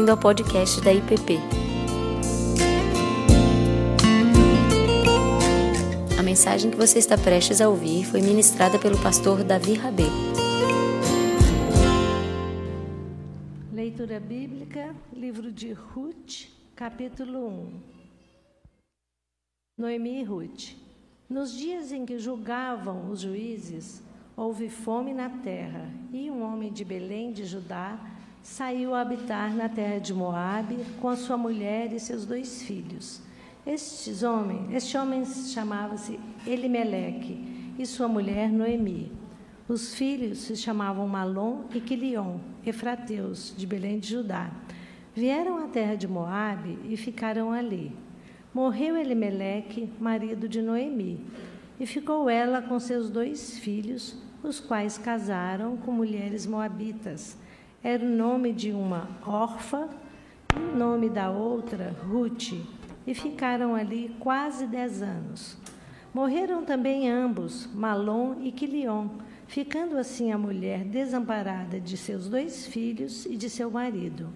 bem-vindo ao podcast da IPP. A mensagem que você está prestes a ouvir foi ministrada pelo pastor Davi Rabê. Leitura bíblica, livro de Ruth, capítulo 1. Noemi e Ruth. Nos dias em que julgavam os juízes, houve fome na terra, e um homem de Belém de Judá saiu a habitar na terra de Moabe com a sua mulher e seus dois filhos. Estes homens, este homem chamava-se Elimeleque e sua mulher Noemi. Os filhos se chamavam Malom e Quilion, efrateus de Belém de Judá. Vieram à terra de Moabe e ficaram ali. Morreu Elimeleque, marido de Noemi, e ficou ela com seus dois filhos, os quais casaram com mulheres moabitas era o nome de uma órfã e o nome da outra, Ruth, e ficaram ali quase dez anos. Morreram também ambos, Malom e Quilion, ficando assim a mulher desamparada de seus dois filhos e de seu marido.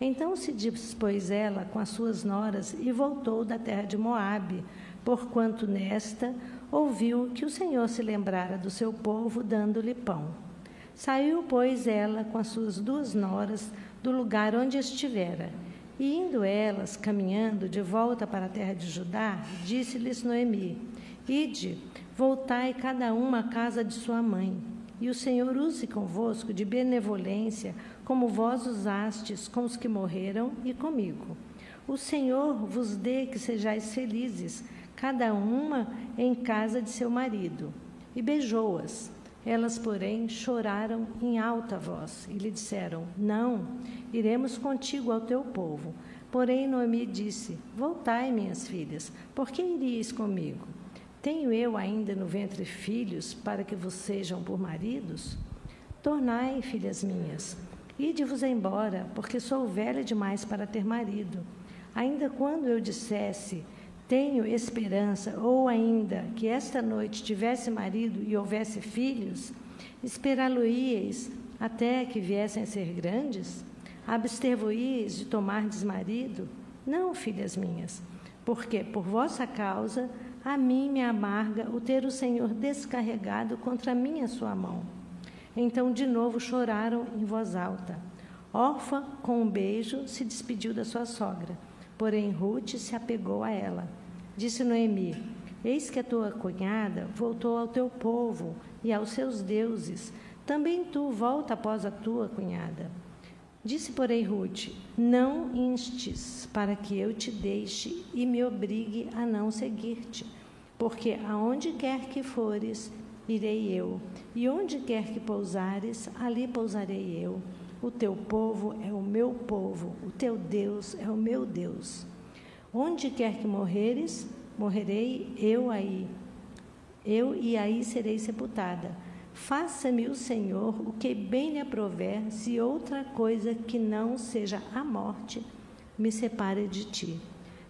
Então se dispôs ela com as suas noras e voltou da terra de Moabe, porquanto nesta ouviu que o Senhor se lembrara do seu povo, dando-lhe pão. Saiu, pois, ela com as suas duas noras do lugar onde estivera. E indo elas, caminhando de volta para a terra de Judá, disse-lhes Noemi: Ide, voltai cada uma à casa de sua mãe. E o Senhor use convosco de benevolência, como vós usastes com os que morreram e comigo. O Senhor vos dê que sejais felizes, cada uma em casa de seu marido. E beijou-as. Elas, porém, choraram em alta voz e lhe disseram: Não, iremos contigo ao teu povo. Porém, Noemi disse: Voltai, minhas filhas, por que iríeis comigo? Tenho eu ainda no ventre filhos para que vos sejam por maridos? Tornai, filhas minhas, ide-vos embora, porque sou velha demais para ter marido. Ainda quando eu dissesse: tenho esperança, ou ainda que esta noite tivesse marido e houvesse filhos, esperá-lo-íeis até que viessem a ser grandes? Abster-vos de tomar desmarido? Não, filhas minhas, porque por vossa causa a mim me amarga o ter o Senhor descarregado contra mim a sua mão. Então de novo choraram em voz alta. Orfa, com um beijo, se despediu da sua sogra, porém Ruth se apegou a ela. Disse Noemi: Eis que a tua cunhada voltou ao teu povo e aos seus deuses. Também tu volta após a tua cunhada. Disse, porém, Ruth: Não instes para que eu te deixe e me obrigue a não seguir-te, porque aonde quer que fores, irei eu, e onde quer que pousares, ali pousarei eu. O teu povo é o meu povo, o teu Deus é o meu Deus. Onde quer que morreres, morrerei eu aí. Eu e aí serei sepultada. Faça-me o Senhor o que bem lhe aprover, se outra coisa que não seja a morte me separe de ti.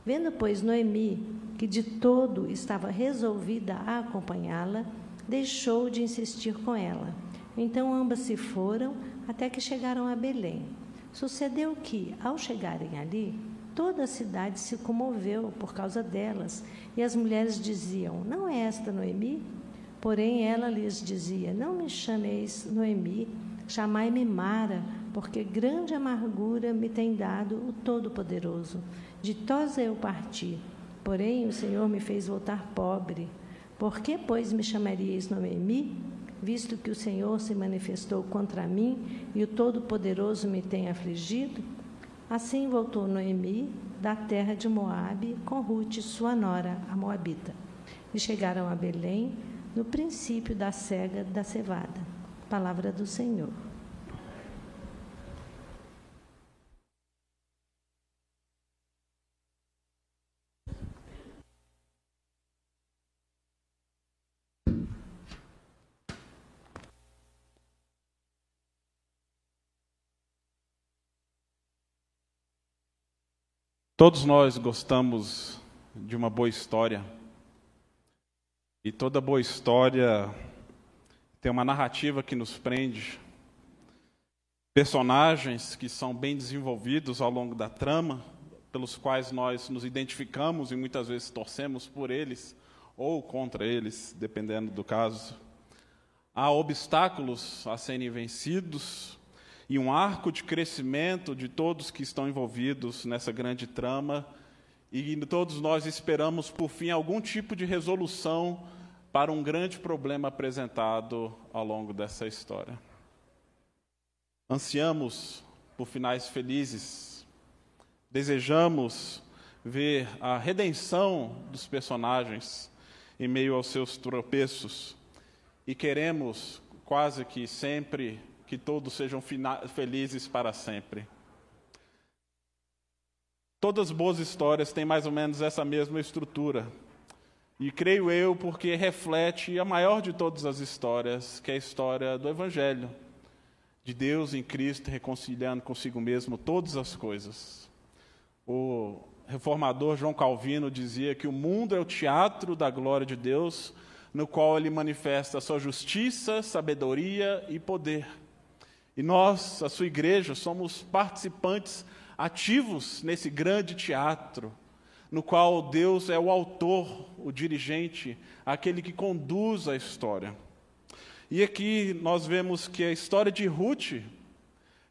Vendo, pois, Noemi, que de todo estava resolvida a acompanhá-la, deixou de insistir com ela. Então ambas se foram até que chegaram a Belém. Sucedeu que, ao chegarem ali, Toda a cidade se comoveu por causa delas, e as mulheres diziam: Não é esta Noemi? Porém ela lhes dizia: Não me chameis Noemi, chamai-me Mara, porque grande amargura me tem dado o Todo-Poderoso. Ditosa eu parti, porém o Senhor me fez voltar pobre. Por que, pois, me chamaríeis Noemi? Visto que o Senhor se manifestou contra mim e o Todo-Poderoso me tem afligido? Assim voltou Noemi da terra de Moabe com Ruth, sua nora, a Moabita. E chegaram a Belém no princípio da cega da cevada. Palavra do Senhor. Todos nós gostamos de uma boa história. E toda boa história tem uma narrativa que nos prende. personagens que são bem desenvolvidos ao longo da trama, pelos quais nós nos identificamos e muitas vezes torcemos por eles ou contra eles, dependendo do caso. Há obstáculos a serem vencidos e um arco de crescimento de todos que estão envolvidos nessa grande trama, e todos nós esperamos, por fim, algum tipo de resolução para um grande problema apresentado ao longo dessa história. Ansiamos por finais felizes, desejamos ver a redenção dos personagens em meio aos seus tropeços. E queremos quase que sempre que todos sejam felizes para sempre. Todas as boas histórias têm mais ou menos essa mesma estrutura. E creio eu porque reflete a maior de todas as histórias, que é a história do Evangelho, de Deus em Cristo reconciliando consigo mesmo todas as coisas. O reformador João Calvino dizia que o mundo é o teatro da glória de Deus, no qual ele manifesta a sua justiça, sabedoria e poder. E nós, a sua igreja, somos participantes ativos nesse grande teatro, no qual Deus é o autor, o dirigente, aquele que conduz a história. E aqui nós vemos que a história de Ruth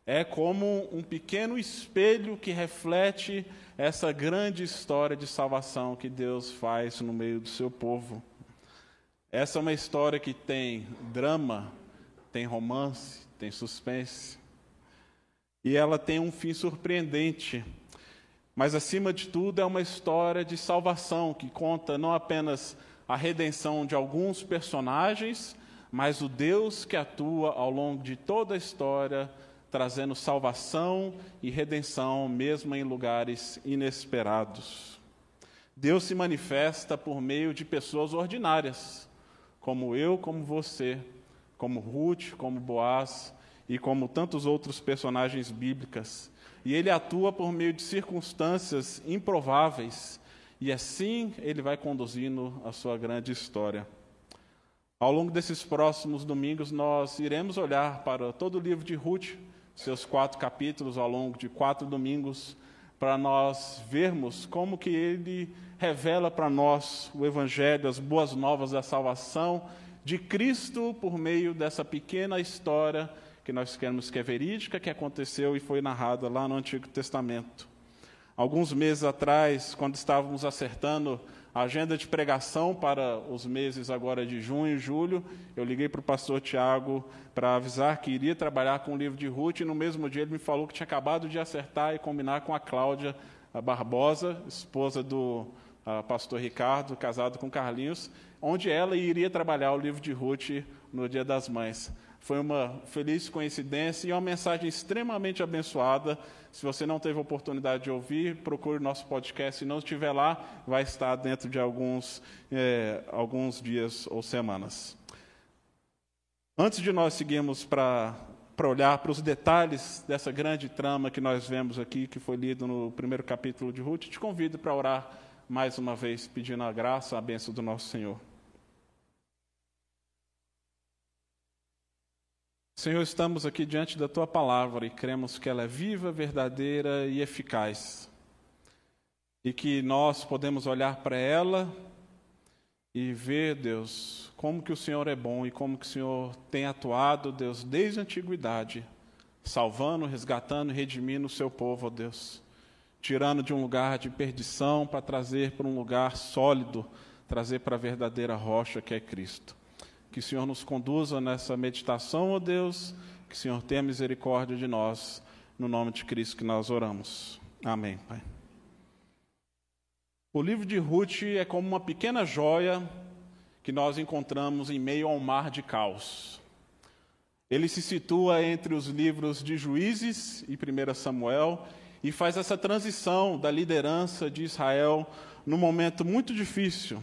é como um pequeno espelho que reflete essa grande história de salvação que Deus faz no meio do seu povo. Essa é uma história que tem drama, tem romance, tem suspense. E ela tem um fim surpreendente. Mas, acima de tudo, é uma história de salvação que conta não apenas a redenção de alguns personagens, mas o Deus que atua ao longo de toda a história, trazendo salvação e redenção, mesmo em lugares inesperados. Deus se manifesta por meio de pessoas ordinárias, como eu, como você, como Ruth, como Boaz e como tantos outros personagens bíblicas. E ele atua por meio de circunstâncias improváveis, e assim ele vai conduzindo a sua grande história. Ao longo desses próximos domingos, nós iremos olhar para todo o livro de Ruth, seus quatro capítulos, ao longo de quatro domingos, para nós vermos como que ele revela para nós o Evangelho, as boas novas da salvação de Cristo por meio dessa pequena história que nós queremos que é verídica, que aconteceu e foi narrada lá no Antigo Testamento. Alguns meses atrás, quando estávamos acertando a agenda de pregação para os meses agora de junho e julho, eu liguei para o pastor Tiago para avisar que iria trabalhar com o livro de Ruth, e no mesmo dia ele me falou que tinha acabado de acertar e combinar com a Cláudia Barbosa, esposa do a, pastor Ricardo, casado com Carlinhos, onde ela iria trabalhar o livro de Ruth no Dia das Mães. Foi uma feliz coincidência e uma mensagem extremamente abençoada. Se você não teve oportunidade de ouvir, procure nosso podcast. Se não estiver lá, vai estar dentro de alguns, é, alguns dias ou semanas. Antes de nós seguirmos para para olhar para os detalhes dessa grande trama que nós vemos aqui, que foi lido no primeiro capítulo de Ruth, te convido para orar mais uma vez, pedindo a graça, a bênção do nosso Senhor. Senhor, estamos aqui diante da tua palavra e cremos que ela é viva, verdadeira e eficaz. E que nós podemos olhar para ela e ver, Deus, como que o Senhor é bom e como que o Senhor tem atuado, Deus, desde a antiguidade, salvando, resgatando redimindo o seu povo, ó Deus. Tirando de um lugar de perdição para trazer para um lugar sólido, trazer para a verdadeira rocha que é Cristo. Que o Senhor nos conduza nessa meditação, ó oh Deus, que o Senhor tenha misericórdia de nós, no nome de Cristo que nós oramos. Amém, Pai. O livro de Ruth é como uma pequena joia que nós encontramos em meio a um mar de caos. Ele se situa entre os livros de Juízes e 1 Samuel e faz essa transição da liderança de Israel num momento muito difícil.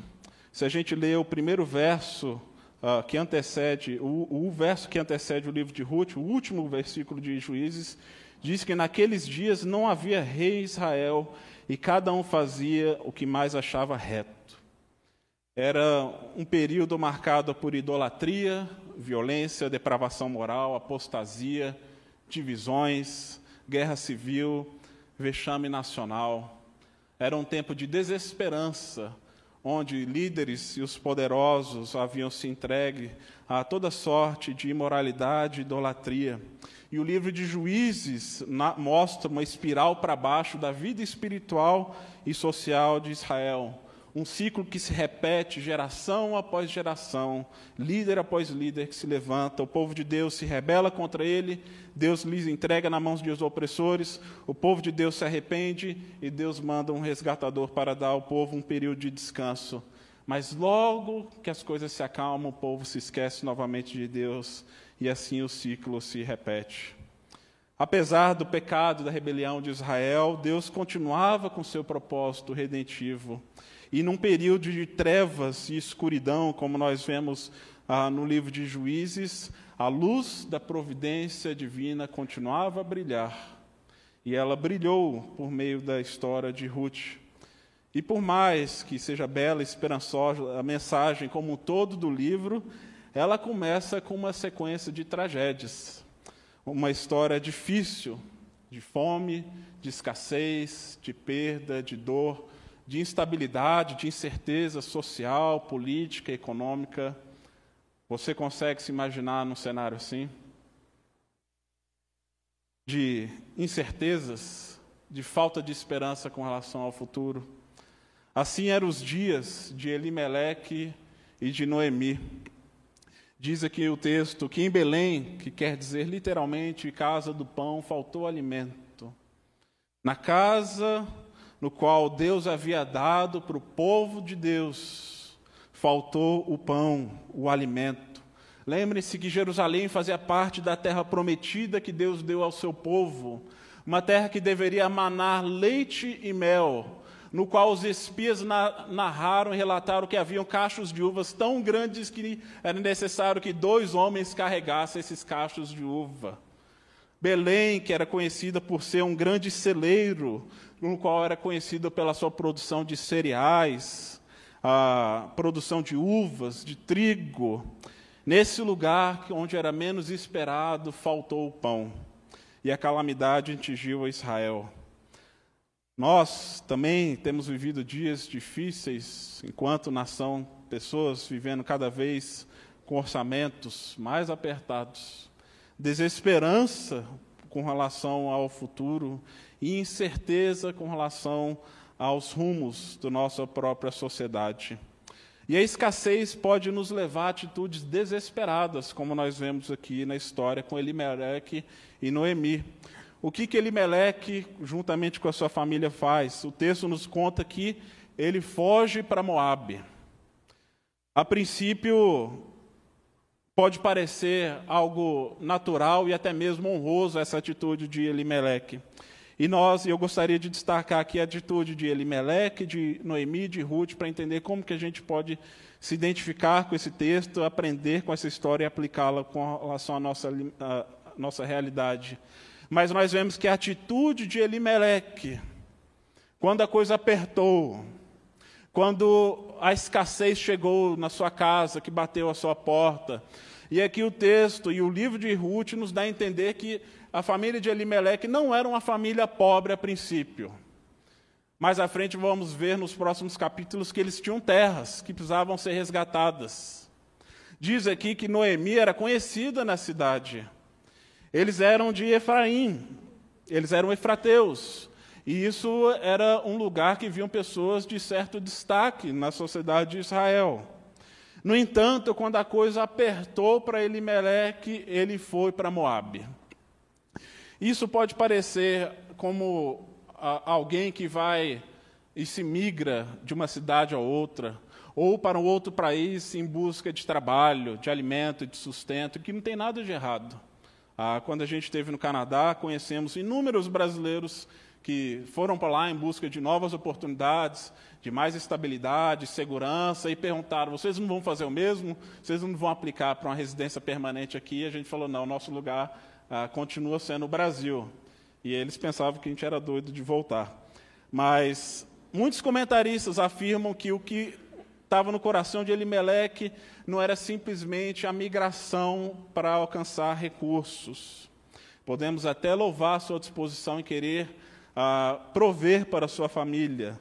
Se a gente ler o primeiro verso uh, que antecede, o, o verso que antecede o livro de Ruth, o último versículo de Juízes, diz que naqueles dias não havia rei Israel e cada um fazia o que mais achava reto. Era um período marcado por idolatria, violência, depravação moral, apostasia, divisões, guerra civil, vexame nacional. Era um tempo de desesperança, onde líderes e os poderosos haviam se entregue a toda sorte de imoralidade e idolatria. E o livro de Juízes na, mostra uma espiral para baixo da vida espiritual e social de Israel. Um ciclo que se repete geração após geração, líder após líder que se levanta, o povo de Deus se rebela contra ele, Deus lhes entrega na mãos dos opressores, o povo de Deus se arrepende e Deus manda um resgatador para dar ao povo um período de descanso. Mas logo que as coisas se acalmam, o povo se esquece novamente de Deus e assim o ciclo se repete. Apesar do pecado da rebelião de Israel, Deus continuava com seu propósito redentivo. E num período de trevas e escuridão, como nós vemos ah, no livro de Juízes, a luz da providência divina continuava a brilhar. E ela brilhou por meio da história de Ruth. E por mais que seja bela e esperançosa a mensagem como um todo do livro, ela começa com uma sequência de tragédias. Uma história difícil, de fome, de escassez, de perda, de dor, de instabilidade, de incerteza social, política, econômica. Você consegue se imaginar num cenário assim? De incertezas, de falta de esperança com relação ao futuro. Assim eram os dias de Elimeleque e de Noemi. Diz aqui o texto que em Belém, que quer dizer literalmente casa do pão, faltou alimento. Na casa no qual Deus havia dado para o povo de Deus, faltou o pão, o alimento. Lembre-se que Jerusalém fazia parte da terra prometida que Deus deu ao seu povo, uma terra que deveria manar leite e mel, no qual os espias narraram e relataram que haviam cachos de uvas tão grandes que era necessário que dois homens carregassem esses cachos de uva. Belém, que era conhecida por ser um grande celeiro, no qual era conhecida pela sua produção de cereais, a produção de uvas, de trigo. Nesse lugar onde era menos esperado, faltou o pão, e a calamidade atingiu a Israel. Nós também temos vivido dias difíceis, enquanto nação, pessoas vivendo cada vez com orçamentos mais apertados, desesperança com relação ao futuro e incerteza com relação aos rumos da nossa própria sociedade. E a escassez pode nos levar a atitudes desesperadas, como nós vemos aqui na história com Elimeleque e Noemi. O que, que Elimeleque, juntamente com a sua família, faz? O texto nos conta que ele foge para Moabe. A princípio, pode parecer algo natural e até mesmo honroso essa atitude de Elimeleque. E nós, eu gostaria de destacar aqui a atitude de Elimeleque, de Noemi, de Ruth, para entender como que a gente pode se identificar com esse texto, aprender com essa história e aplicá-la com relação à nossa, à nossa realidade. Mas nós vemos que a atitude de Elimeleque, quando a coisa apertou, quando a escassez chegou na sua casa, que bateu a sua porta, e aqui o texto e o livro de Ruth nos dá a entender que a família de Elimeleque não era uma família pobre a princípio. Mais à frente vamos ver nos próximos capítulos que eles tinham terras que precisavam ser resgatadas. Diz aqui que Noemi era conhecida na cidade. Eles eram de Efraim, eles eram efrateus. E isso era um lugar que viam pessoas de certo destaque na sociedade de Israel. No entanto, quando a coisa apertou para Elimeleque, ele foi para Moabe. Isso pode parecer como alguém que vai e se migra de uma cidade a outra, ou para um outro país em busca de trabalho, de alimento, de sustento, que não tem nada de errado. Ah, quando a gente esteve no Canadá, conhecemos inúmeros brasileiros que foram para lá em busca de novas oportunidades, de mais estabilidade, segurança, e perguntaram: vocês não vão fazer o mesmo? Vocês não vão aplicar para uma residência permanente aqui? E a gente falou: não, nosso lugar ah, continua sendo o Brasil. E eles pensavam que a gente era doido de voltar. Mas muitos comentaristas afirmam que o que estava no coração de Elimeleque não era simplesmente a migração para alcançar recursos Podemos até louvar sua disposição em querer uh, prover para sua família.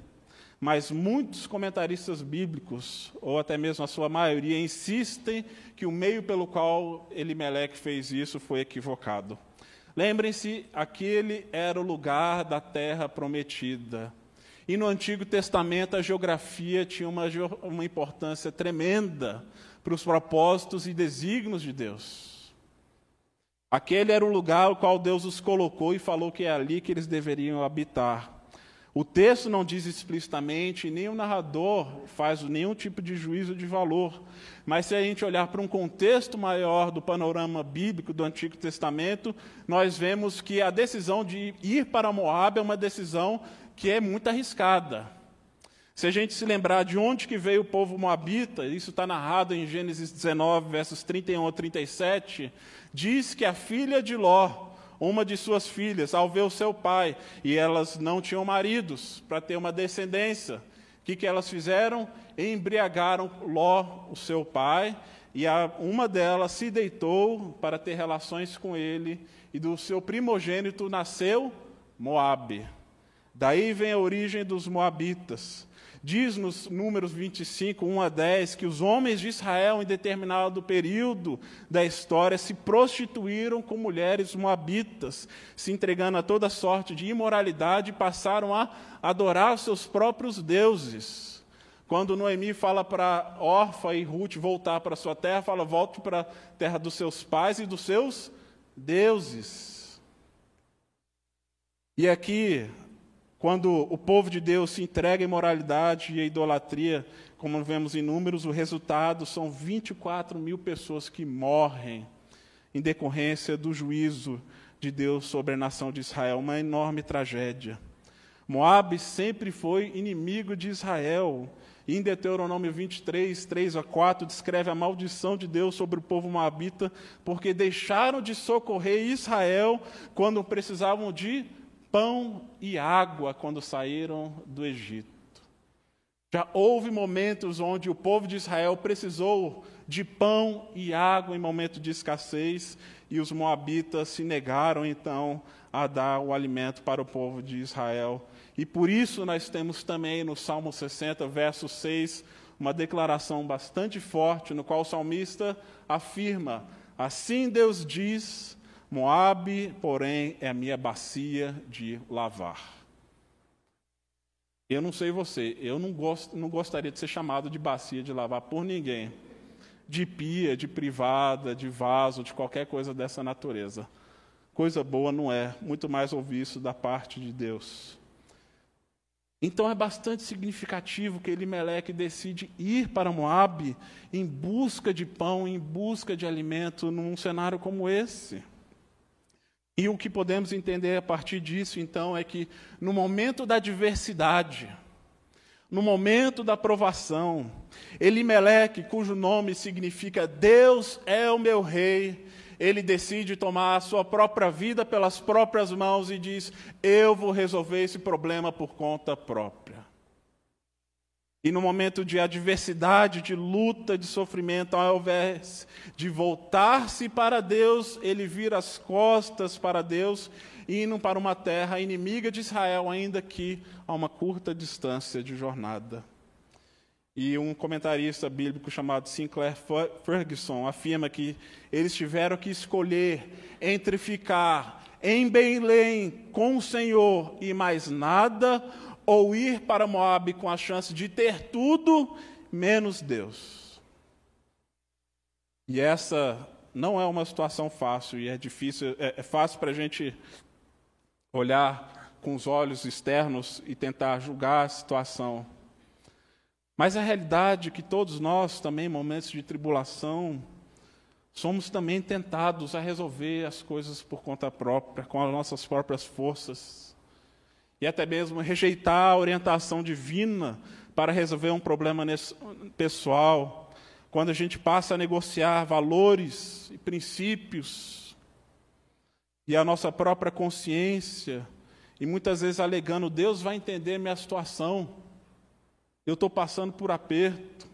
Mas muitos comentaristas bíblicos, ou até mesmo a sua maioria, insistem que o meio pelo qual Elimeleque fez isso foi equivocado. Lembrem-se, aquele era o lugar da terra prometida. E no Antigo Testamento a geografia tinha uma, uma importância tremenda para os propósitos e desígnios de Deus. Aquele era o lugar ao qual Deus os colocou e falou que é ali que eles deveriam habitar. O texto não diz explicitamente, nem o narrador faz nenhum tipo de juízo de valor. Mas se a gente olhar para um contexto maior do panorama bíblico do Antigo Testamento, nós vemos que a decisão de ir para Moab é uma decisão que é muito arriscada. Se a gente se lembrar de onde que veio o povo moabita, isso está narrado em Gênesis 19, versos 31 a 37, diz que a filha de Ló, uma de suas filhas, ao ver o seu pai, e elas não tinham maridos para ter uma descendência, o que, que elas fizeram? Embriagaram Ló, o seu pai, e a, uma delas se deitou para ter relações com ele, e do seu primogênito nasceu Moabe. Daí vem a origem dos Moabitas. Diz nos números 25, 1 a 10, que os homens de Israel, em determinado período da história, se prostituíram com mulheres moabitas, se entregando a toda sorte de imoralidade e passaram a adorar seus próprios deuses. Quando Noemi fala para Orfa e Ruth voltar para sua terra, fala: volte para a terra dos seus pais e dos seus deuses. E aqui quando o povo de Deus se entrega à imoralidade e à idolatria, como vemos em números, o resultado são 24 mil pessoas que morrem em decorrência do juízo de Deus sobre a nação de Israel, uma enorme tragédia. Moabe sempre foi inimigo de Israel. Em Deuteronômio 23, 3 a 4, descreve a maldição de Deus sobre o povo moabita, porque deixaram de socorrer Israel quando precisavam de pão e água quando saíram do Egito. Já houve momentos onde o povo de Israel precisou de pão e água em momento de escassez, e os moabitas se negaram então a dar o alimento para o povo de Israel. E por isso nós temos também no Salmo 60, verso 6, uma declaração bastante forte, no qual o salmista afirma: Assim Deus diz Moabe, porém, é a minha bacia de lavar. Eu não sei você, eu não, gosto, não gostaria de ser chamado de bacia de lavar por ninguém. De pia, de privada, de vaso, de qualquer coisa dessa natureza. Coisa boa não é, muito mais ouvir isso da parte de Deus. Então é bastante significativo que Elimeleque decide ir para Moabe em busca de pão, em busca de alimento, num cenário como esse. E o que podemos entender a partir disso, então, é que no momento da adversidade, no momento da provação, Elimeleque, cujo nome significa Deus é o meu rei, ele decide tomar a sua própria vida pelas próprias mãos e diz: Eu vou resolver esse problema por conta própria. E no momento de adversidade, de luta, de sofrimento, ao invés de voltar-se para Deus, ele vira as costas para Deus, indo para uma terra inimiga de Israel, ainda que a uma curta distância de jornada. E um comentarista bíblico chamado Sinclair Ferguson afirma que eles tiveram que escolher entre ficar em Belém com o Senhor e mais nada, ou ir para Moab com a chance de ter tudo menos Deus. E essa não é uma situação fácil e é difícil, é, é fácil para a gente olhar com os olhos externos e tentar julgar a situação. Mas a realidade é que todos nós, também em momentos de tribulação, somos também tentados a resolver as coisas por conta própria, com as nossas próprias forças e até mesmo rejeitar a orientação divina para resolver um problema pessoal, quando a gente passa a negociar valores e princípios e a nossa própria consciência, e muitas vezes alegando, Deus vai entender minha situação, eu estou passando por aperto.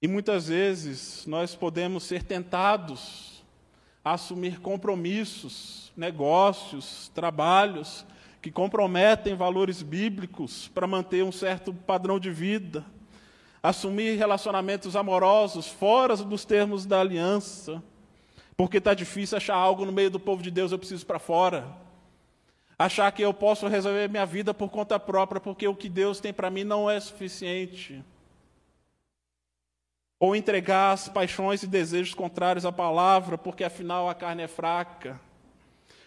E muitas vezes nós podemos ser tentados a assumir compromissos, negócios, trabalhos que comprometem valores bíblicos para manter um certo padrão de vida, assumir relacionamentos amorosos fora dos termos da aliança, porque está difícil achar algo no meio do povo de Deus, eu preciso para fora. Achar que eu posso resolver minha vida por conta própria, porque o que Deus tem para mim não é suficiente. Ou entregar as paixões e desejos contrários à palavra, porque afinal a carne é fraca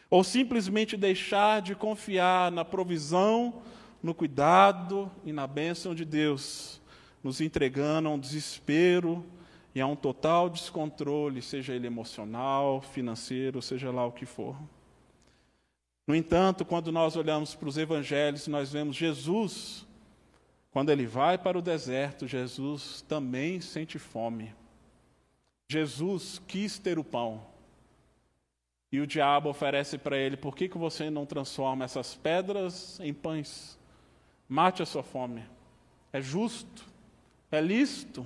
ou simplesmente deixar de confiar na provisão, no cuidado e na bênção de Deus, nos entregando a um desespero e a um total descontrole, seja ele emocional, financeiro, seja lá o que for. No entanto, quando nós olhamos para os evangelhos, nós vemos Jesus, quando ele vai para o deserto, Jesus também sente fome. Jesus quis ter o pão. E o diabo oferece para ele: por que, que você não transforma essas pedras em pães? Mate a sua fome. É justo, é lícito.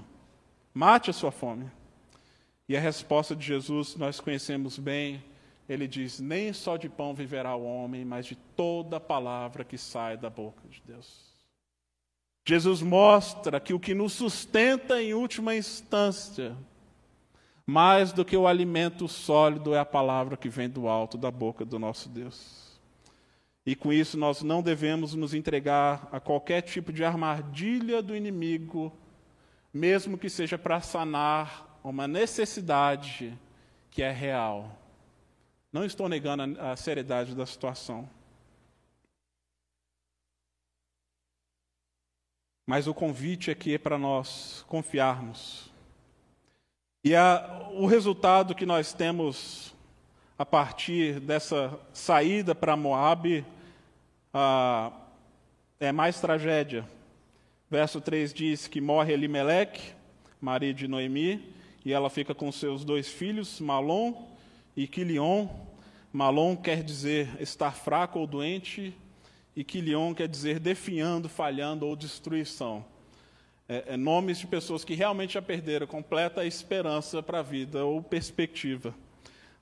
Mate a sua fome. E a resposta de Jesus nós conhecemos bem. Ele diz: Nem só de pão viverá o homem, mas de toda palavra que sai da boca de Deus. Jesus mostra que o que nos sustenta em última instância mais do que o alimento sólido é a palavra que vem do alto da boca do nosso Deus. E com isso nós não devemos nos entregar a qualquer tipo de armadilha do inimigo, mesmo que seja para sanar uma necessidade que é real. Não estou negando a seriedade da situação. Mas o convite aqui é para nós confiarmos e a, o resultado que nós temos a partir dessa saída para Moab é mais tragédia. Verso 3 diz que morre Elimeleque, marido de Noemi, e ela fica com seus dois filhos, Malom e Quilion. Malom quer dizer estar fraco ou doente, e Quilion quer dizer definhando, falhando ou destruição é, é, nomes de pessoas que realmente já perderam completa esperança para a vida ou perspectiva.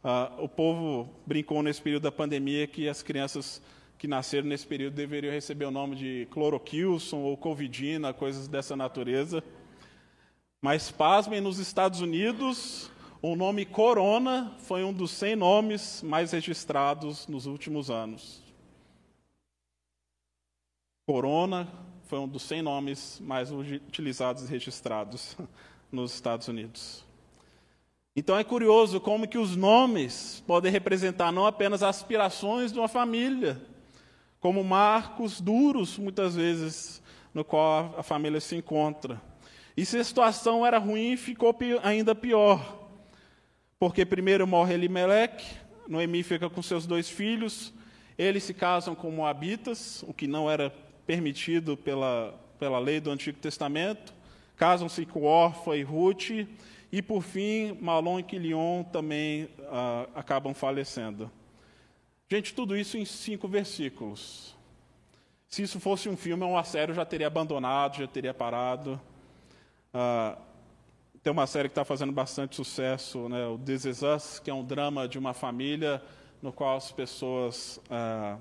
Ah, o povo brincou nesse período da pandemia que as crianças que nasceram nesse período deveriam receber o nome de cloroquilson ou covidina, coisas dessa natureza. Mas, pasmem, nos Estados Unidos, o nome Corona foi um dos 100 nomes mais registrados nos últimos anos. Corona, foi um dos 100 nomes mais utilizados e registrados nos Estados Unidos. Então é curioso como que os nomes podem representar não apenas aspirações de uma família, como marcos duros, muitas vezes, no qual a família se encontra. E se a situação era ruim, ficou ainda pior. Porque primeiro morre Elimelec, Noemi fica com seus dois filhos, eles se casam com Moabitas, o que não era permitido pela, pela lei do Antigo Testamento. Casam-se com Orfa e Ruth. E, por fim, Malon e Quilion também ah, acabam falecendo. Gente, tudo isso em cinco versículos. Se isso fosse um filme uma série, eu já teria abandonado, já teria parado. Ah, tem uma série que está fazendo bastante sucesso, né, o This Is Us, que é um drama de uma família no qual as pessoas ah,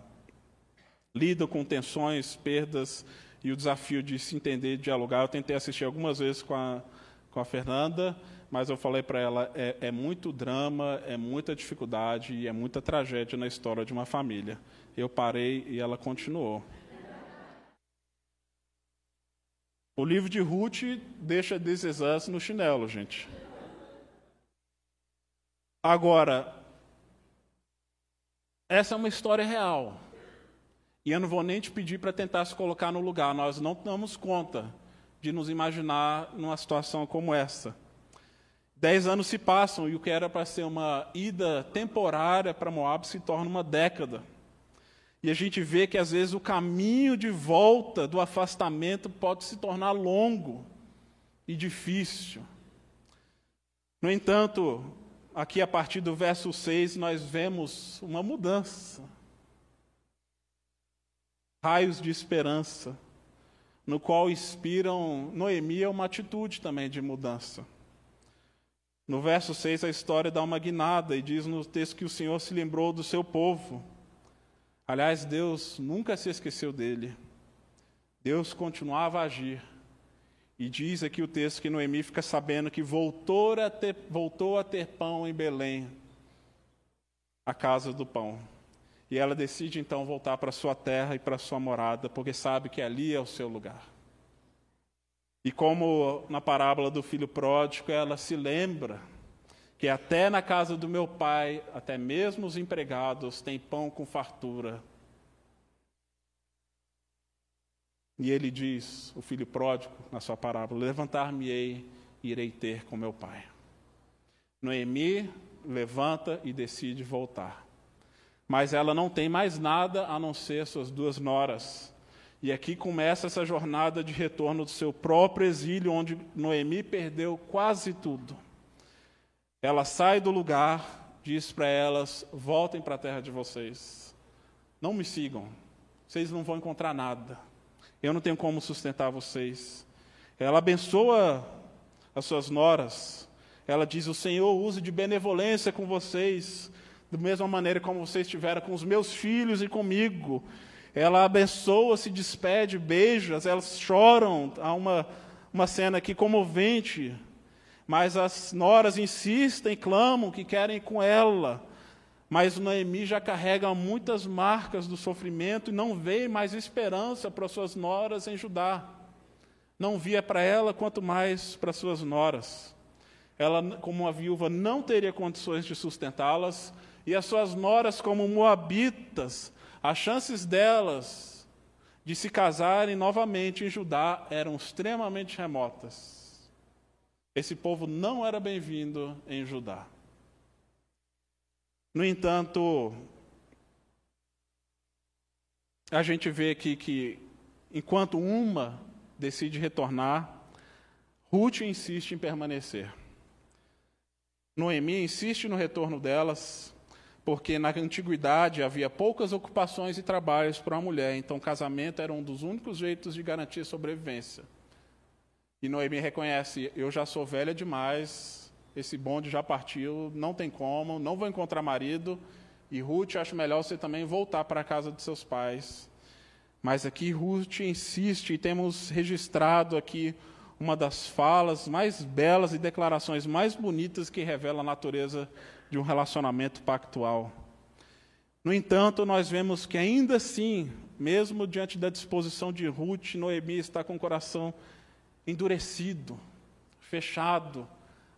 lidam com tensões, perdas e o desafio de se entender e dialogar. Eu tentei assistir algumas vezes com a, com a Fernanda, mas eu falei para ela: é, é, muito drama, é muita dificuldade e é muita tragédia na história de uma família. Eu parei e ela continuou. O livro de Ruth deixa This no chinelo, gente. Agora, essa é uma história real. E eu não vou nem te pedir para tentar se colocar no lugar, nós não damos conta de nos imaginar numa situação como essa. Dez anos se passam e o que era para ser uma ida temporária para Moab se torna uma década. E a gente vê que às vezes o caminho de volta do afastamento pode se tornar longo e difícil. No entanto, aqui a partir do verso 6, nós vemos uma mudança raios de esperança, no qual inspiram Noemi uma atitude também de mudança. No verso 6, a história dá uma guinada e diz no texto que o Senhor se lembrou do seu povo. Aliás, Deus nunca se esqueceu dele. Deus continuava a agir. E diz aqui o texto que Noemi fica sabendo que voltou a ter, voltou a ter pão em Belém, a casa do pão. E ela decide então voltar para sua terra e para sua morada, porque sabe que ali é o seu lugar. E como na parábola do filho pródigo, ela se lembra que até na casa do meu pai, até mesmo os empregados têm pão com fartura. E ele diz, o filho pródigo, na sua parábola: Levantar-me-ei e irei ter com meu pai. Noemi levanta e decide voltar. Mas ela não tem mais nada a não ser suas duas noras. E aqui começa essa jornada de retorno do seu próprio exílio, onde Noemi perdeu quase tudo. Ela sai do lugar, diz para elas: voltem para a terra de vocês. Não me sigam, vocês não vão encontrar nada. Eu não tenho como sustentar vocês. Ela abençoa as suas noras. Ela diz: O Senhor use de benevolência com vocês, da mesma maneira como vocês tiveram com os meus filhos e comigo. Ela abençoa, se despede, beija, elas choram. Há uma, uma cena aqui comovente. Mas as noras insistem, clamam que querem ir com ela. Mas Noemi já carrega muitas marcas do sofrimento e não vê mais esperança para suas noras em Judá. Não via para ela, quanto mais para suas noras. Ela, como uma viúva, não teria condições de sustentá-las, e as suas noras, como moabitas, as chances delas de se casarem novamente em Judá eram extremamente remotas. Esse povo não era bem-vindo em Judá. No entanto, a gente vê aqui que, enquanto uma decide retornar, Ruth insiste em permanecer. Noemi insiste no retorno delas, porque na antiguidade havia poucas ocupações e trabalhos para a mulher, então casamento era um dos únicos jeitos de garantir sobrevivência. E Noemi reconhece: eu já sou velha demais, esse bonde já partiu, não tem como, não vou encontrar marido. E Ruth, acho melhor você também voltar para a casa de seus pais. Mas aqui Ruth insiste, e temos registrado aqui uma das falas mais belas e declarações mais bonitas que revela a natureza de um relacionamento pactual. No entanto, nós vemos que ainda assim, mesmo diante da disposição de Ruth, Noemi está com o coração endurecido, fechado,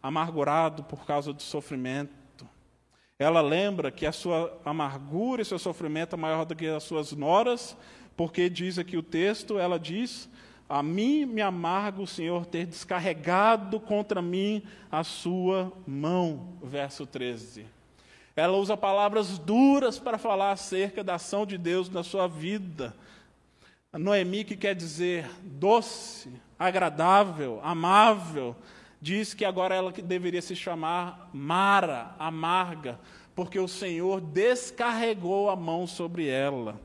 amargurado por causa do sofrimento. Ela lembra que a sua amargura e seu sofrimento é maior do que as suas noras, porque diz aqui o texto, ela diz: A mim me amarga o Senhor ter descarregado contra mim a sua mão. Verso 13. Ela usa palavras duras para falar acerca da ação de Deus na sua vida. Noemi, que quer dizer doce, agradável, amável, diz que agora ela deveria se chamar Mara, amarga, porque o Senhor descarregou a mão sobre ela.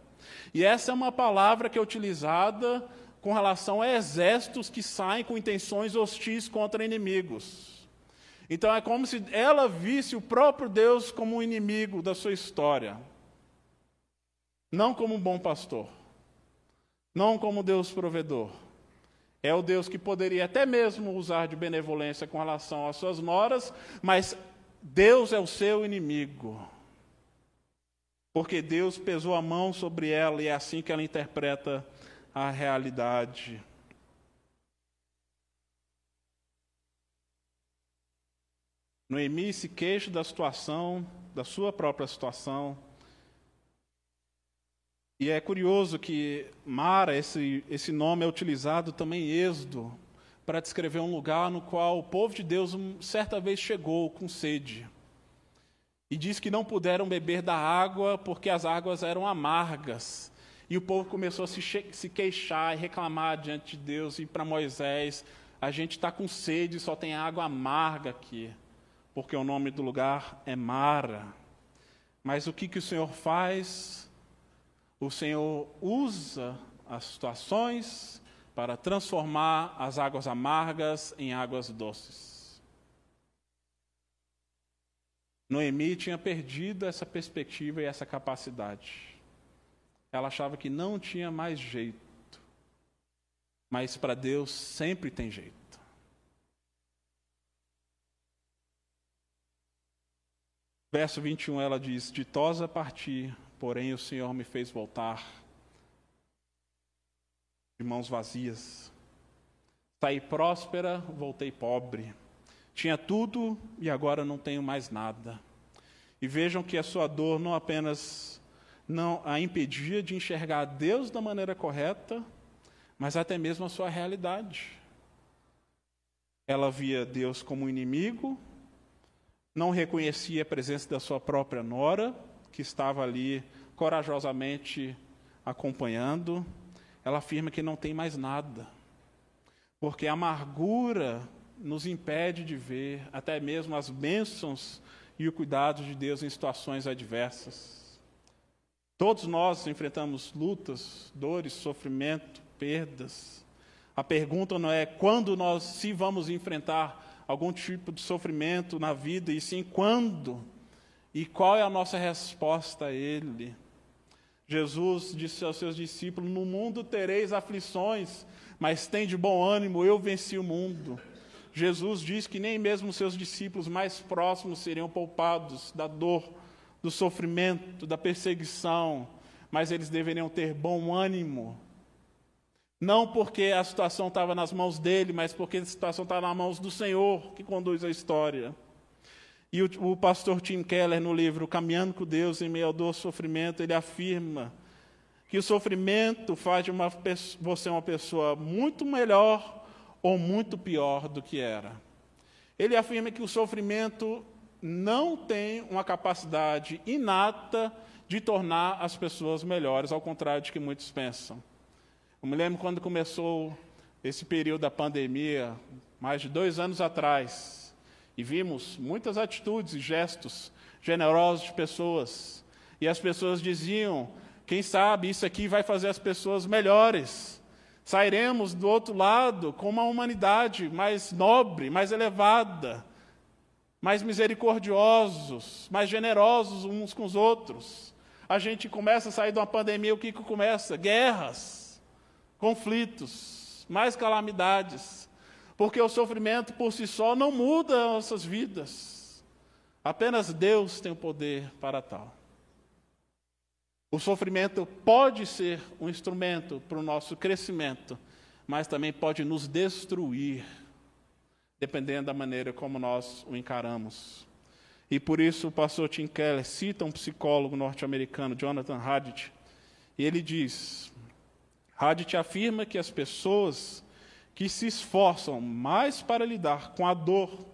E essa é uma palavra que é utilizada com relação a exércitos que saem com intenções hostis contra inimigos. Então é como se ela visse o próprio Deus como um inimigo da sua história, não como um bom pastor, não como Deus provedor. É o Deus que poderia até mesmo usar de benevolência com relação às suas noras, mas Deus é o seu inimigo. Porque Deus pesou a mão sobre ela e é assim que ela interpreta a realidade. Noemi se queixa da situação, da sua própria situação, e é curioso que Mara, esse, esse nome é utilizado também em Êxodo, para descrever um lugar no qual o povo de Deus certa vez chegou com sede. E diz que não puderam beber da água porque as águas eram amargas. E o povo começou a se, se queixar e reclamar diante de Deus e para Moisés: a gente está com sede, só tem água amarga aqui, porque o nome do lugar é Mara. Mas o que, que o Senhor faz? O Senhor usa as situações para transformar as águas amargas em águas doces. Noemi tinha perdido essa perspectiva e essa capacidade. Ela achava que não tinha mais jeito. Mas para Deus sempre tem jeito. Verso 21 ela diz: Ditosa parti, porém o Senhor me fez voltar de mãos vazias. Saí próspera, voltei pobre. Tinha tudo e agora não tenho mais nada. E vejam que a sua dor não apenas não a impedia de enxergar Deus da maneira correta, mas até mesmo a sua realidade. Ela via Deus como inimigo, não reconhecia a presença da sua própria nora, que estava ali corajosamente acompanhando. Ela afirma que não tem mais nada, porque a amargura nos impede de ver até mesmo as bênçãos e o cuidado de Deus em situações adversas. Todos nós enfrentamos lutas, dores, sofrimento, perdas. A pergunta não é quando nós se vamos enfrentar algum tipo de sofrimento na vida, e sim quando e qual é a nossa resposta a ele. Jesus disse aos seus discípulos: No mundo tereis aflições, mas tem de bom ânimo, eu venci o mundo. Jesus diz que nem mesmo seus discípulos mais próximos seriam poupados da dor, do sofrimento, da perseguição, mas eles deveriam ter bom ânimo, não porque a situação estava nas mãos dele, mas porque a situação está nas mãos do Senhor que conduz a história. E o, o, pastor Tim Keller, no livro Caminhando com Deus em meio ao dor sofrimento, ele afirma que o sofrimento faz de uma, você uma pessoa muito melhor ou muito pior do que era. Ele afirma que o sofrimento não tem uma capacidade inata de tornar as pessoas melhores, ao contrário de que muitos pensam. Eu me lembro quando começou esse período da pandemia, mais de dois anos atrás, e vimos muitas atitudes e gestos generosos de pessoas, e as pessoas diziam: quem sabe isso aqui vai fazer as pessoas melhores. Sairemos do outro lado com uma humanidade mais nobre, mais elevada, mais misericordiosos, mais generosos uns com os outros. A gente começa a sair de uma pandemia, o que, que começa? Guerras conflitos, mais calamidades, porque o sofrimento por si só não muda nossas vidas. Apenas Deus tem o poder para tal. O sofrimento pode ser um instrumento para o nosso crescimento, mas também pode nos destruir, dependendo da maneira como nós o encaramos. E por isso o pastor Tim Keller cita um psicólogo norte-americano, Jonathan Hadid, e ele diz: Hadith afirma que as pessoas que se esforçam mais para lidar com a dor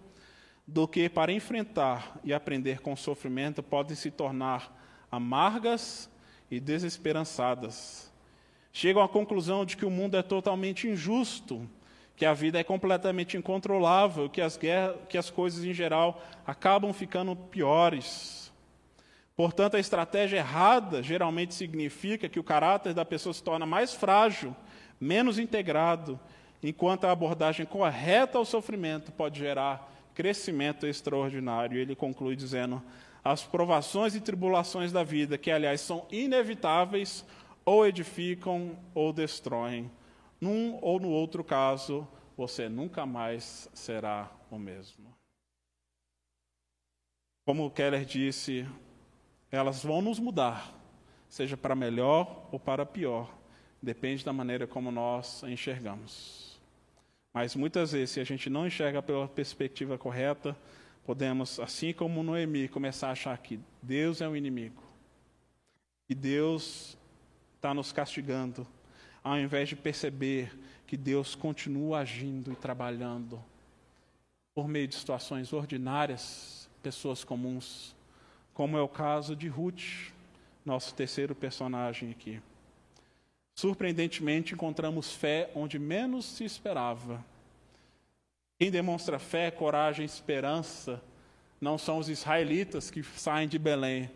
do que para enfrentar e aprender com o sofrimento podem se tornar amargas e desesperançadas. Chegam à conclusão de que o mundo é totalmente injusto, que a vida é completamente incontrolável, que as, guerras, que as coisas em geral acabam ficando piores. Portanto, a estratégia errada geralmente significa que o caráter da pessoa se torna mais frágil, menos integrado, enquanto a abordagem correta ao sofrimento pode gerar crescimento extraordinário. Ele conclui dizendo: as provações e tribulações da vida, que aliás são inevitáveis, ou edificam ou destroem. Num ou no outro caso, você nunca mais será o mesmo. Como Keller disse, elas vão nos mudar, seja para melhor ou para pior, depende da maneira como nós a enxergamos. Mas muitas vezes, se a gente não enxerga pela perspectiva correta, podemos, assim como Noemi, começar a achar que Deus é o inimigo, que Deus está nos castigando, ao invés de perceber que Deus continua agindo e trabalhando por meio de situações ordinárias, pessoas comuns, como é o caso de Ruth, nosso terceiro personagem aqui. Surpreendentemente, encontramos fé onde menos se esperava. Quem demonstra fé, coragem, esperança, não são os israelitas que saem de Belém,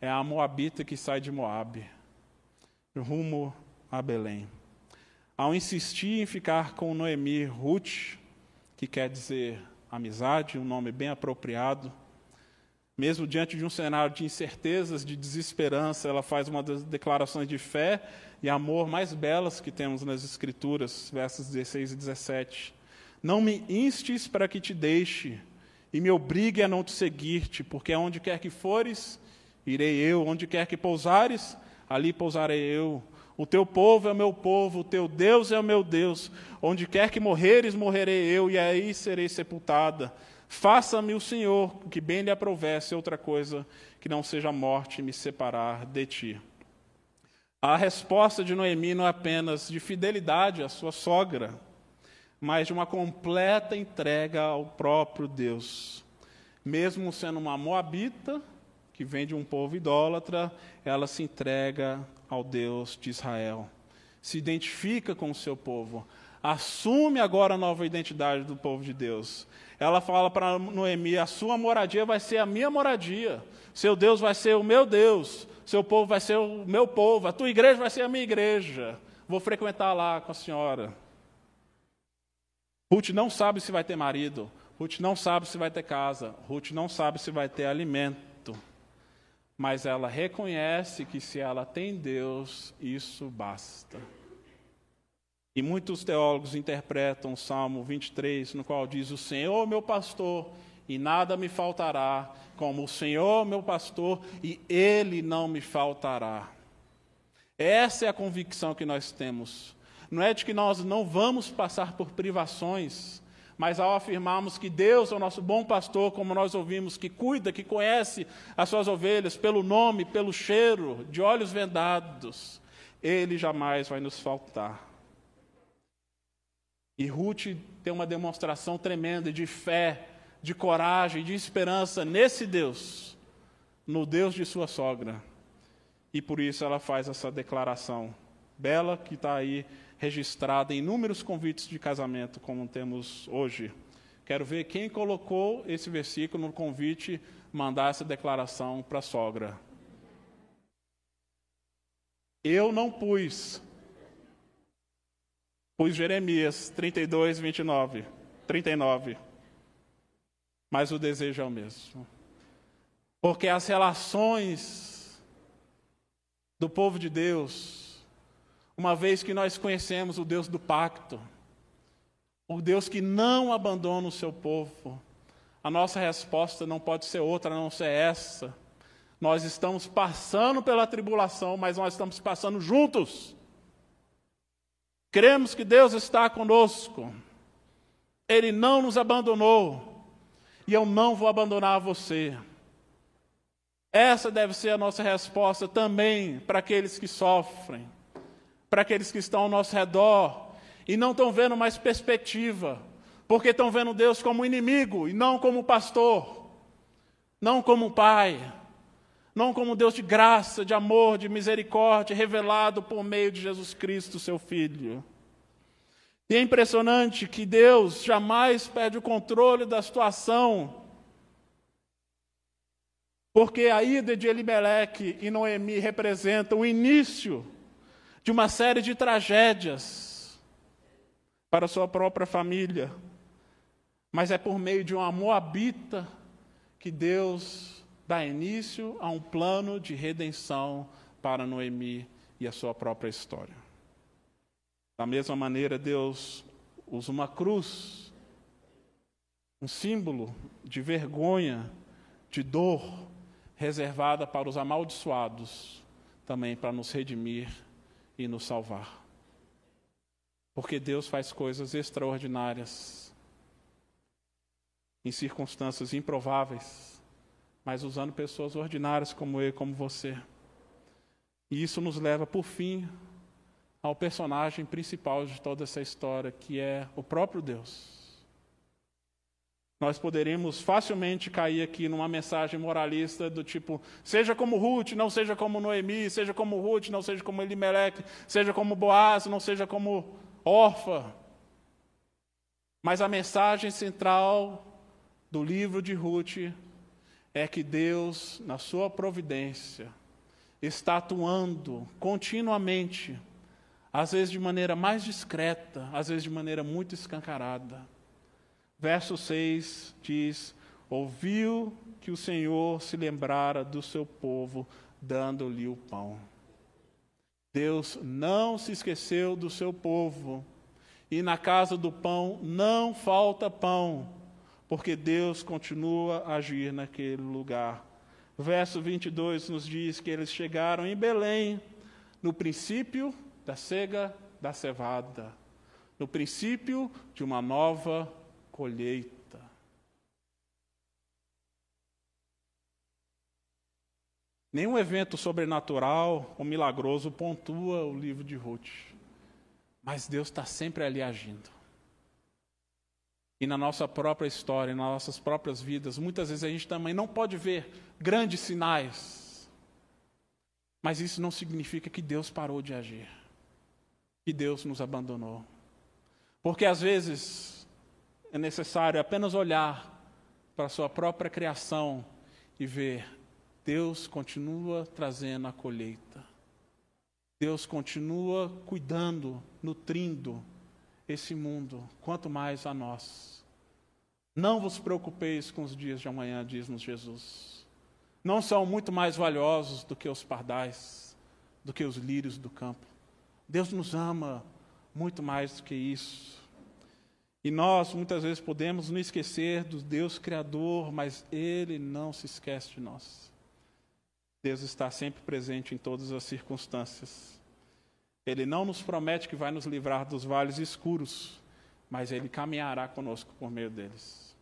é a moabita que sai de Moabe, rumo a Belém. Ao insistir em ficar com Noemi, Ruth, que quer dizer amizade, um nome bem apropriado, Mesmo diante de um cenário de incertezas, de desesperança, ela faz uma das declarações de fé e amor mais belas que temos nas Escrituras, versos 16 e 17. Não me instes para que te deixe, e me obrigue a não te seguir-te, porque aonde quer que fores, irei eu, onde quer que pousares, ali pousarei eu. O teu povo é o meu povo, o teu Deus é o meu Deus. Onde quer que morreres, morrerei eu, e aí serei sepultada. Faça-me o Senhor, que bem lhe aprovesse outra coisa que não seja a morte me separar de ti. A resposta de Noemi não é apenas de fidelidade à sua sogra, mas de uma completa entrega ao próprio Deus. Mesmo sendo uma moabita, que vem de um povo idólatra, ela se entrega ao Deus de Israel. Se identifica com o seu povo. Assume agora a nova identidade do povo de Deus. Ela fala para Noemi: a sua moradia vai ser a minha moradia. Seu Deus vai ser o meu Deus. Seu povo vai ser o meu povo. A tua igreja vai ser a minha igreja. Vou frequentar lá com a senhora. Ruth não sabe se vai ter marido. Ruth não sabe se vai ter casa. Ruth não sabe se vai ter alimento mas ela reconhece que se ela tem Deus, isso basta. E muitos teólogos interpretam o Salmo 23, no qual diz: O Senhor, meu pastor, e nada me faltará, como o Senhor, meu pastor, e ele não me faltará. Essa é a convicção que nós temos. Não é de que nós não vamos passar por privações, mas ao afirmarmos que Deus é o nosso bom pastor, como nós ouvimos, que cuida, que conhece as suas ovelhas pelo nome, pelo cheiro, de olhos vendados, Ele jamais vai nos faltar. E Ruth tem uma demonstração tremenda de fé, de coragem, de esperança nesse Deus, no Deus de sua sogra. E por isso ela faz essa declaração bela que está aí registrada em inúmeros convites de casamento, como temos hoje. Quero ver quem colocou esse versículo no convite, mandar essa declaração para a sogra. Eu não pus. Pus Jeremias 32, 29, 39. Mas o desejo é o mesmo. Porque as relações do povo de Deus uma vez que nós conhecemos o Deus do pacto, o Deus que não abandona o seu povo, a nossa resposta não pode ser outra a não ser essa. Nós estamos passando pela tribulação, mas nós estamos passando juntos. Cremos que Deus está conosco. Ele não nos abandonou. E eu não vou abandonar você. Essa deve ser a nossa resposta também para aqueles que sofrem para aqueles que estão ao nosso redor e não estão vendo mais perspectiva, porque estão vendo Deus como inimigo e não como pastor, não como pai, não como Deus de graça, de amor, de misericórdia, revelado por meio de Jesus Cristo, seu Filho. E é impressionante que Deus jamais perde o controle da situação, porque a ida de Elimelec e Noemi representa o início de uma série de tragédias para sua própria família, mas é por meio de uma moabita que Deus dá início a um plano de redenção para Noemi e a sua própria história. Da mesma maneira, Deus usa uma cruz, um símbolo de vergonha, de dor, reservada para os amaldiçoados, também para nos redimir e nos salvar. Porque Deus faz coisas extraordinárias, em circunstâncias improváveis, mas usando pessoas ordinárias como eu como você. E isso nos leva, por fim, ao personagem principal de toda essa história, que é o próprio Deus. Nós poderíamos facilmente cair aqui numa mensagem moralista do tipo: seja como Ruth, não seja como Noemi, seja como Ruth, não seja como Elimelec, seja como Boaz, não seja como Orfa. Mas a mensagem central do livro de Ruth é que Deus, na sua providência, está atuando continuamente, às vezes de maneira mais discreta, às vezes de maneira muito escancarada Verso 6 diz: ouviu que o Senhor se lembrara do seu povo, dando-lhe o pão. Deus não se esqueceu do seu povo, e na casa do pão não falta pão, porque Deus continua a agir naquele lugar. Verso 22 nos diz que eles chegaram em Belém, no princípio da cega da cevada, no princípio de uma nova colheita. Nenhum evento sobrenatural ou milagroso pontua o livro de Ruth. Mas Deus está sempre ali agindo. E na nossa própria história, nas nossas próprias vidas, muitas vezes a gente também não pode ver grandes sinais. Mas isso não significa que Deus parou de agir. Que Deus nos abandonou. Porque às vezes é necessário apenas olhar para a sua própria criação e ver Deus continua trazendo a colheita. Deus continua cuidando, nutrindo esse mundo, quanto mais a nós. Não vos preocupeis com os dias de amanhã, diz-nos Jesus. Não são muito mais valiosos do que os pardais, do que os lírios do campo. Deus nos ama muito mais do que isso. E nós muitas vezes podemos nos esquecer do Deus Criador, mas Ele não se esquece de nós. Deus está sempre presente em todas as circunstâncias. Ele não nos promete que vai nos livrar dos vales escuros, mas Ele caminhará conosco por meio deles.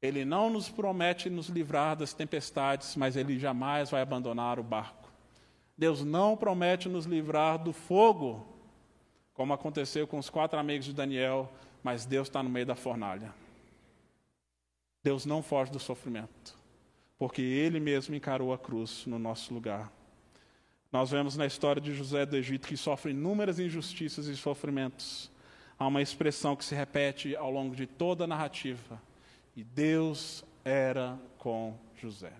Ele não nos promete nos livrar das tempestades, mas Ele jamais vai abandonar o barco. Deus não promete nos livrar do fogo, como aconteceu com os quatro amigos de Daniel, mas Deus está no meio da fornalha. Deus não foge do sofrimento porque ele mesmo encarou a cruz no nosso lugar. Nós vemos na história de José do Egito que sofre inúmeras injustiças e sofrimentos. Há uma expressão que se repete ao longo de toda a narrativa. E Deus era com José.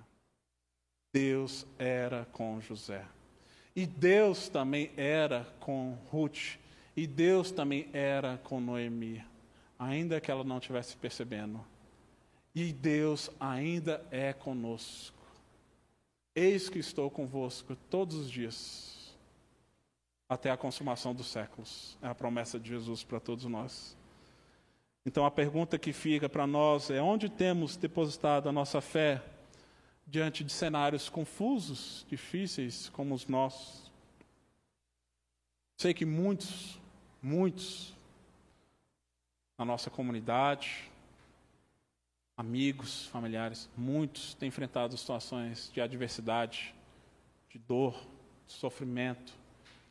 Deus era com José. E Deus também era com Ruth. E Deus também era com Noemi. Ainda que ela não estivesse percebendo. E Deus ainda é conosco. Eis que estou convosco todos os dias, até a consumação dos séculos. É a promessa de Jesus para todos nós. Então a pergunta que fica para nós é: onde temos depositado a nossa fé diante de cenários confusos, difíceis como os nossos? Sei que muitos, muitos, na nossa comunidade, amigos, familiares, muitos têm enfrentado situações de adversidade, de dor, de sofrimento,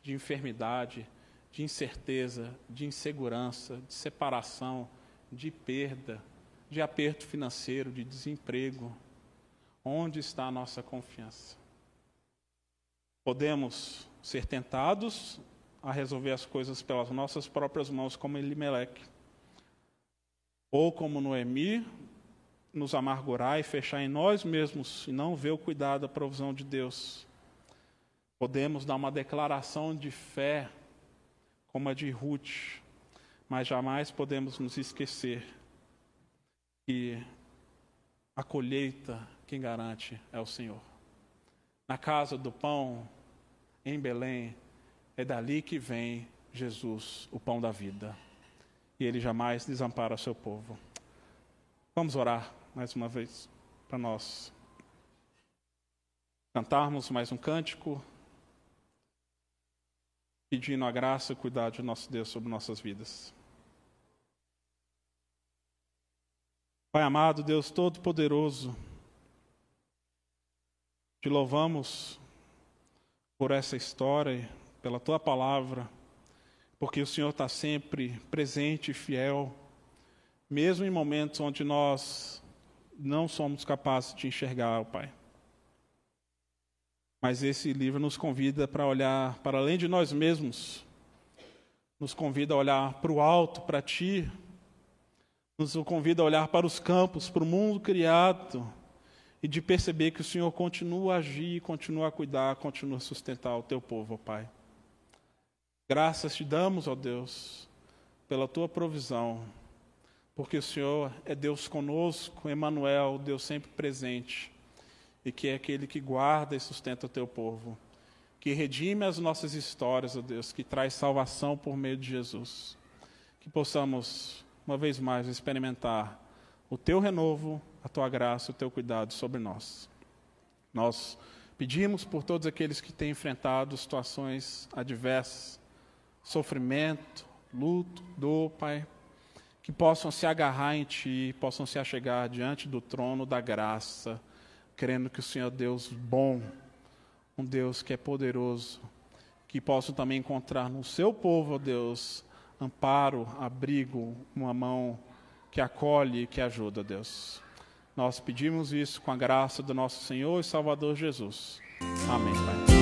de enfermidade, de incerteza, de insegurança, de separação, de perda, de aperto financeiro, de desemprego. Onde está a nossa confiança? Podemos ser tentados a resolver as coisas pelas nossas próprias mãos, como Elimelec, ou como Noemi, nos amargurar e fechar em nós mesmos e não ver o cuidado, a provisão de Deus. Podemos dar uma declaração de fé, como a de Ruth, mas jamais podemos nos esquecer que a colheita quem garante é o Senhor. Na casa do pão, em Belém, é dali que vem Jesus, o pão da vida. E ele jamais desampara o seu povo. Vamos orar mais uma vez para nós cantarmos mais um cântico, pedindo a graça e o cuidado de nosso Deus sobre nossas vidas. Pai amado, Deus Todo-Poderoso, te louvamos por essa história, pela tua palavra, porque o Senhor está sempre presente e fiel, mesmo em momentos onde nós não somos capazes de enxergar, ó Pai. Mas esse livro nos convida para olhar para além de nós mesmos, nos convida a olhar para o alto, para Ti, nos convida a olhar para os campos, para o mundo criado e de perceber que o Senhor continua a agir, continua a cuidar, continua a sustentar o Teu povo, ó Pai. Graças te damos, ó Deus, pela Tua provisão porque o Senhor é Deus conosco, Emmanuel, Deus sempre presente, e que é aquele que guarda e sustenta o teu povo, que redime as nossas histórias, ó Deus, que traz salvação por meio de Jesus. Que possamos, uma vez mais, experimentar o teu renovo, a tua graça, o teu cuidado sobre nós. Nós pedimos por todos aqueles que têm enfrentado situações adversas, sofrimento, luto, dor, Pai, que possam se agarrar em Ti, possam se achegar diante do trono da graça, crendo que o Senhor é Deus bom, um Deus que é poderoso, que possam também encontrar no Seu povo, ó Deus, amparo, abrigo, uma mão que acolhe e que ajuda, Deus. Nós pedimos isso com a graça do nosso Senhor e Salvador Jesus. Amém, Pai.